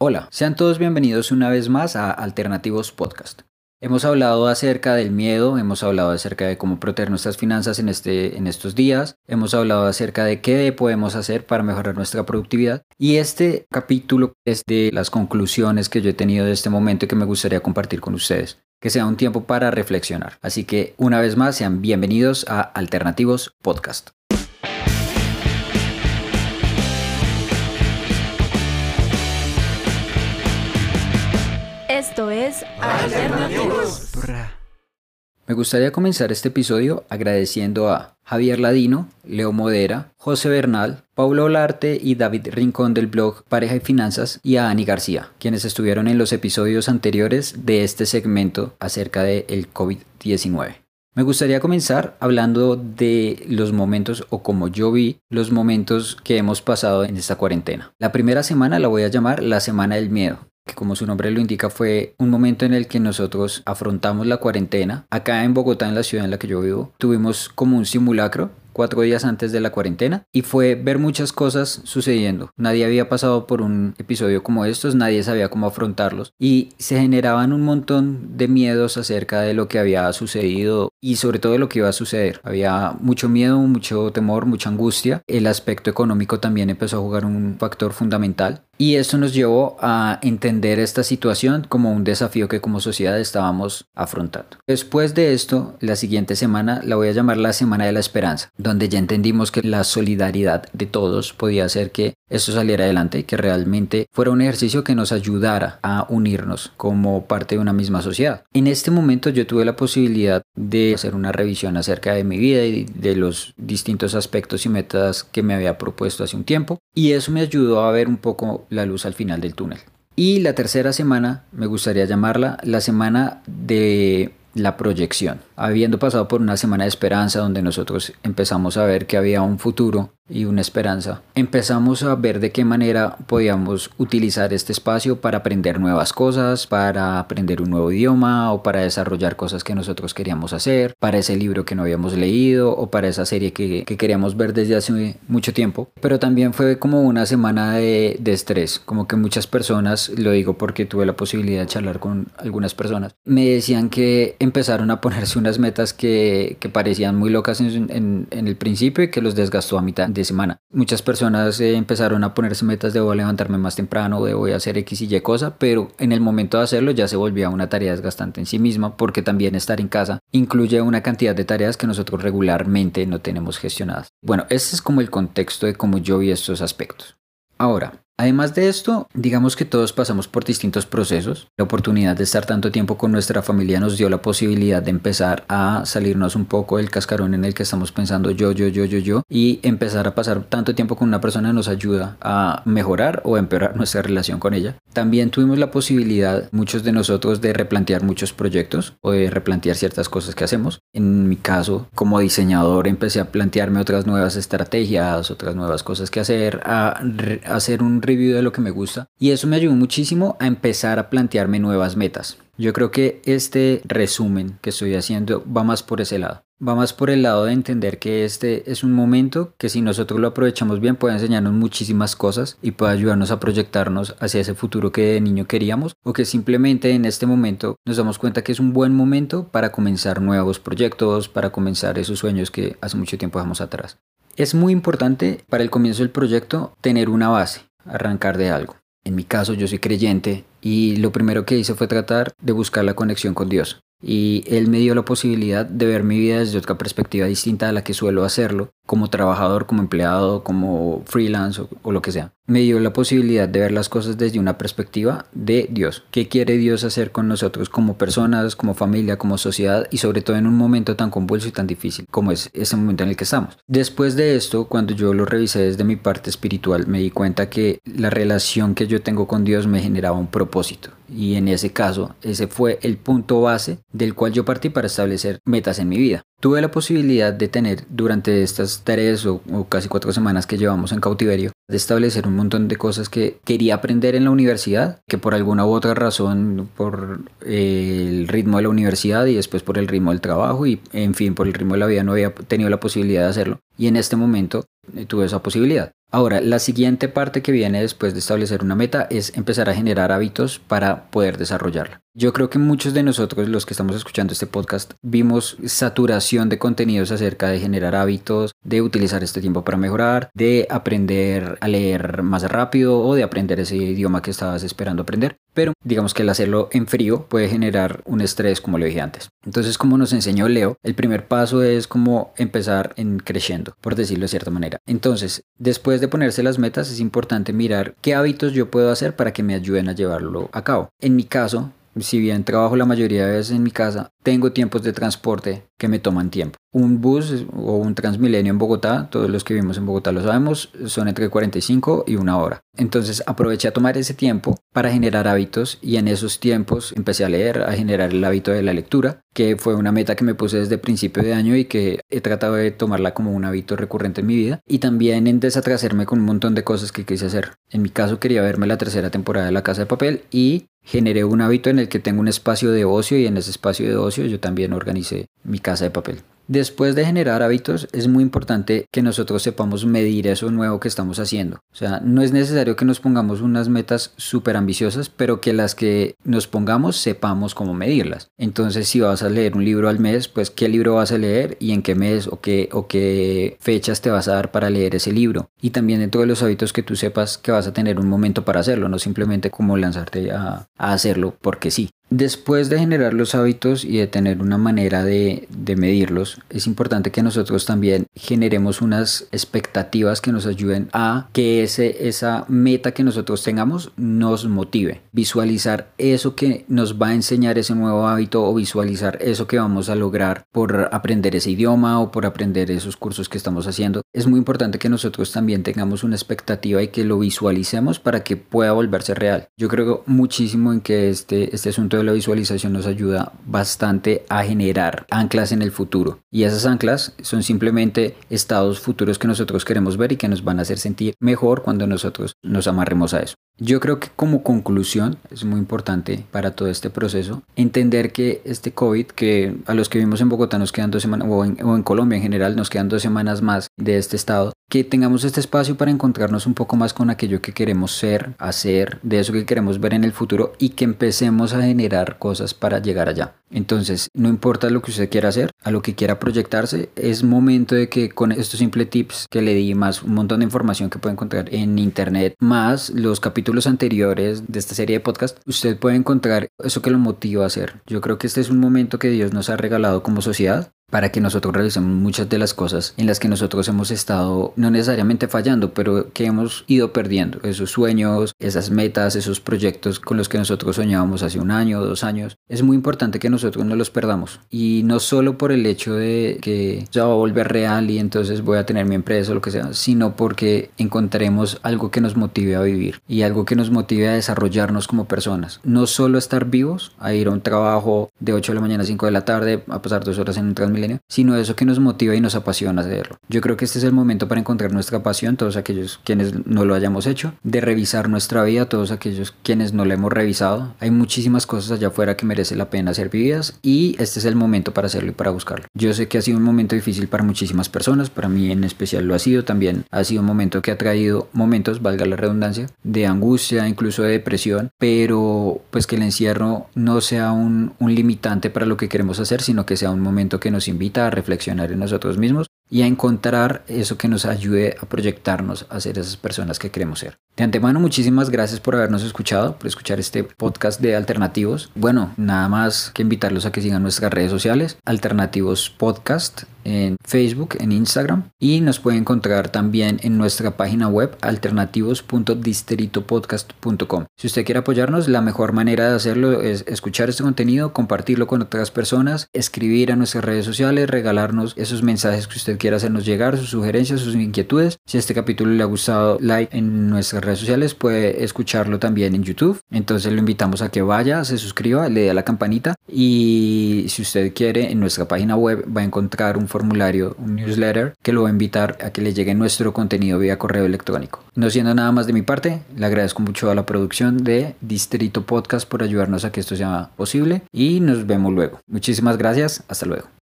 Hola, sean todos bienvenidos una vez más a Alternativos Podcast. Hemos hablado acerca del miedo, hemos hablado acerca de cómo proteger nuestras finanzas en, este, en estos días, hemos hablado acerca de qué podemos hacer para mejorar nuestra productividad y este capítulo es de las conclusiones que yo he tenido de este momento y que me gustaría compartir con ustedes. Que sea un tiempo para reflexionar. Así que una vez más sean bienvenidos a Alternativos Podcast. Esto es. Me gustaría comenzar este episodio agradeciendo a Javier Ladino, Leo Modera, José Bernal, Paulo Olarte y David Rincón del blog Pareja y Finanzas y a Ani García, quienes estuvieron en los episodios anteriores de este segmento acerca del COVID-19. Me gustaría comenzar hablando de los momentos o como yo vi los momentos que hemos pasado en esta cuarentena. La primera semana la voy a llamar la semana del miedo que como su nombre lo indica fue un momento en el que nosotros afrontamos la cuarentena. Acá en Bogotá, en la ciudad en la que yo vivo, tuvimos como un simulacro cuatro días antes de la cuarentena y fue ver muchas cosas sucediendo. Nadie había pasado por un episodio como estos, nadie sabía cómo afrontarlos y se generaban un montón de miedos acerca de lo que había sucedido y sobre todo de lo que iba a suceder. Había mucho miedo, mucho temor, mucha angustia. El aspecto económico también empezó a jugar un factor fundamental y esto nos llevó a entender esta situación como un desafío que como sociedad estábamos afrontando. Después de esto, la siguiente semana la voy a llamar la Semana de la Esperanza, donde ya entendimos que la solidaridad de todos podía hacer que esto saliera adelante y que realmente fuera un ejercicio que nos ayudara a unirnos como parte de una misma sociedad. En este momento yo tuve la posibilidad de hacer una revisión acerca de mi vida y de los distintos aspectos y metas que me había propuesto hace un tiempo y eso me ayudó a ver un poco la luz al final del túnel. Y la tercera semana me gustaría llamarla la semana de la proyección. Habiendo pasado por una semana de esperanza donde nosotros empezamos a ver que había un futuro y una esperanza, empezamos a ver de qué manera podíamos utilizar este espacio para aprender nuevas cosas, para aprender un nuevo idioma o para desarrollar cosas que nosotros queríamos hacer, para ese libro que no habíamos leído o para esa serie que, queríamos ver desde hace mucho tiempo. Pero también fue como una semana de, de estrés, como que muchas personas, lo digo porque tuve la posibilidad de charlar con algunas personas, me decían que empezaron a ponerse unas metas que, parecían muy locas en, en, el principio y que los desgastó a mitad de semana. Muchas personas eh, empezaron a ponerse metas de voy a levantarme más temprano, de voy a hacer X y Y cosa, pero en el momento de hacerlo ya se volvía una tarea desgastante en sí misma porque también estar en casa incluye una cantidad de tareas que nosotros regularmente no tenemos gestionadas. Bueno, ese es como el contexto de cómo yo vi estos aspectos. Ahora, Además de esto, digamos que todos pasamos por distintos procesos. La oportunidad de estar tanto tiempo con nuestra familia nos dio la posibilidad de empezar a salirnos un poco del cascarón en el que estamos pensando yo, yo, yo, yo, yo y empezar a pasar tanto tiempo con una persona nos ayuda a mejorar o empeorar nuestra relación con ella. También tuvimos la posibilidad, muchos de nosotros, de replantear muchos proyectos o de replantear ciertas cosas que hacemos. En mi caso, como diseñador, empecé a plantearme otras nuevas estrategias, otras nuevas cosas que hacer, a hacer un review de lo que me gusta y eso me ayudó muchísimo a empezar a plantearme nuevas metas. Yo creo que este resumen que estoy haciendo va más por ese lado. Va más por el lado de entender que este es un momento que si nosotros lo aprovechamos bien puede enseñarnos muchísimas cosas y puede ayudarnos a proyectarnos hacia ese futuro que de niño queríamos o que simplemente en este momento nos damos cuenta que es un buen momento para comenzar nuevos proyectos, para comenzar esos sueños que hace mucho tiempo dejamos atrás. Es muy importante para el comienzo del proyecto tener una base arrancar de algo. En mi caso yo soy creyente y lo primero que hice fue tratar de buscar la conexión con Dios. Y Él me dio la posibilidad de ver mi vida desde otra perspectiva distinta a la que suelo hacerlo, como trabajador, como empleado, como freelance o, lo que sea. Me dio la posibilidad de ver las cosas desde una perspectiva de Dios. ¿Qué quiere Dios hacer con nosotros como personas, como familia, como sociedad y sobre todo en un momento tan convulso y tan difícil como es ese momento en el que estamos? Después de esto, cuando yo lo revisé desde mi parte espiritual, me di cuenta que la relación que yo tengo con Dios me generaba un propósito. Y en ese caso, ese fue el punto base del cual yo partí para establecer metas en mi vida. Tuve la posibilidad de tener durante estas tres o, casi cuatro semanas que llevamos en cautiverio, de establecer un montón de cosas que quería aprender en la universidad, que por alguna u otra razón, por el ritmo de la universidad y después por el ritmo del trabajo y en fin, por el ritmo de la vida no había tenido la posibilidad de hacerlo. Y en este momento eh, tuve esa posibilidad. Ahora, la siguiente parte que viene después de establecer una meta es empezar a generar hábitos para poder desarrollarla. Yo creo que muchos de nosotros, los que estamos escuchando este podcast, vimos saturación de contenidos acerca de generar hábitos, de utilizar este tiempo para mejorar, de aprender a leer más rápido o de aprender ese idioma que estabas esperando aprender. Pero digamos que el hacerlo en frío puede generar un estrés, como lo dije antes. Entonces, como nos enseñó Leo, el primer paso es como empezar en creciendo, por decirlo de cierta manera. Entonces, después de ponerse las metas, es importante mirar qué hábitos yo puedo hacer para que me ayuden a llevarlo a cabo. En mi caso, si bien trabajo la mayoría de veces en mi casa, tengo tiempos de transporte que me toman tiempo. Un bus o un Transmilenio en Bogotá, todos los que vivimos en Bogotá lo sabemos, son entre 45 y una hora. Entonces aproveché a tomar ese tiempo para generar hábitos y en esos tiempos empecé a leer, a generar el hábito de la lectura, que fue una meta que me puse desde principio de año y que he tratado de tomarla como un hábito recurrente en mi vida. Y también en desatrasarme con un montón de cosas que quise hacer. En mi caso quería verme la tercera temporada de La Casa de Papel y generé un hábito en el que tengo un espacio de ocio y en ese espacio de ocio yo también organicé mi casa de papel. Después de generar hábitos, es muy importante que nosotros sepamos medir eso nuevo que estamos haciendo. O sea, no es necesario que nos pongamos unas metas súper ambiciosas, pero que las que nos pongamos sepamos cómo medirlas. Entonces, si vas a leer un libro al mes, pues qué libro vas a leer y en qué mes o qué, o qué fechas te vas a dar para leer ese libro. Y también dentro de los hábitos que tú sepas que vas a tener un momento para hacerlo, no simplemente como lanzarte a, a hacerlo porque sí. Después de generar los hábitos y de tener una manera de, medirlos, es importante que nosotros también generemos unas expectativas que nos ayuden a que ese, esa meta que nosotros tengamos nos motive. Visualizar eso que nos va a enseñar ese nuevo hábito o visualizar eso que vamos a lograr por aprender ese idioma o por aprender esos cursos que estamos haciendo. Es muy importante que nosotros también tengamos una expectativa y que lo visualicemos para que pueda volverse real. Yo creo muchísimo en que este, este asunto la visualización nos ayuda bastante a generar anclas en el futuro. Y esas anclas son simplemente estados futuros que nosotros queremos ver y que nos van a hacer sentir mejor cuando nosotros nos amarremos a eso. Yo creo que como conclusión es muy importante para todo este proceso entender que este COVID, que a los que vivimos en Bogotá nos quedan dos semanas, o en, o en Colombia en general nos quedan dos semanas más de este estado, que tengamos este espacio para encontrarnos un poco más con aquello que queremos ser, hacer, de eso que queremos ver en el futuro y que empecemos a generar cosas para llegar allá. Entonces, no importa lo que usted quiera hacer, a lo que quiera proyectarse, es momento de que con estos simples tips que le di, más un montón de información que puede encontrar en internet, más los capítulos anteriores de esta serie de podcast, usted puede encontrar eso que lo motiva a hacer. Yo creo que este es un momento que Dios nos ha regalado como sociedad para que nosotros realicemos muchas de las cosas en las que nosotros hemos estado no necesariamente fallando, pero que hemos ido perdiendo esos sueños, esas metas, esos proyectos con los que nosotros soñábamos hace un año o dos años. Es muy importante que nosotros no los perdamos y no solo por el hecho de que ya va a volver real y entonces voy a tener mi empresa o lo que sea, sino porque encontraremos algo que nos motive a vivir y algo que nos motive a desarrollarnos como personas. No solo estar vivos, a ir a un trabajo de 8 de la mañana a 5 de la tarde, a pasar dos horas en un transmilenio sino eso que nos motiva y nos apasiona hacerlo. Yo creo que este es el momento para encontrar nuestra pasión, todos aquellos quienes no lo hayamos hecho, de revisar nuestra vida, todos aquellos quienes no la hemos revisado. Hay muchísimas cosas allá afuera que merece la pena ser vividas y este es el momento para hacerlo y para buscarlo. Yo sé que ha sido un momento difícil para muchísimas personas, para mí en especial lo ha sido, también ha sido un momento que ha traído momentos, valga la redundancia, de angustia, incluso de depresión, pero pues que el encierro no sea un, un limitante para lo que queremos hacer, sino que sea un momento que invita a reflexionar en nosotros mismos y a encontrar eso que nos ayude a proyectarnos a ser esas personas que queremos ser. De antemano, muchísimas gracias por habernos escuchado, por escuchar este podcast de Alternativos. Bueno, nada más que invitarlos a que sigan nuestras redes sociales, Alternativos Podcast en Facebook, en Instagram y nos pueden encontrar también en nuestra página web alternativos.distritopodcast.com. Si usted quiere apoyarnos, la mejor manera de hacerlo es escuchar este contenido, compartirlo con otras personas, escribir a nuestras redes sociales, regalarnos esos mensajes que usted quiera hacernos llegar, sus sugerencias, sus inquietudes. Si este capítulo le ha gustado, like en nuestras redes sociales, puede escucharlo también en YouTube. Entonces lo invitamos a que vaya, se suscriba, le dé a la campanita y si usted quiere, en nuestra página web va a encontrar un formulario, un newsletter que lo va a invitar a que le llegue nuestro contenido vía correo electrónico. No siendo nada más de mi parte, le agradezco mucho a la producción de Distrito Podcast por ayudarnos a que esto sea posible y nos vemos luego. Muchísimas gracias, hasta luego.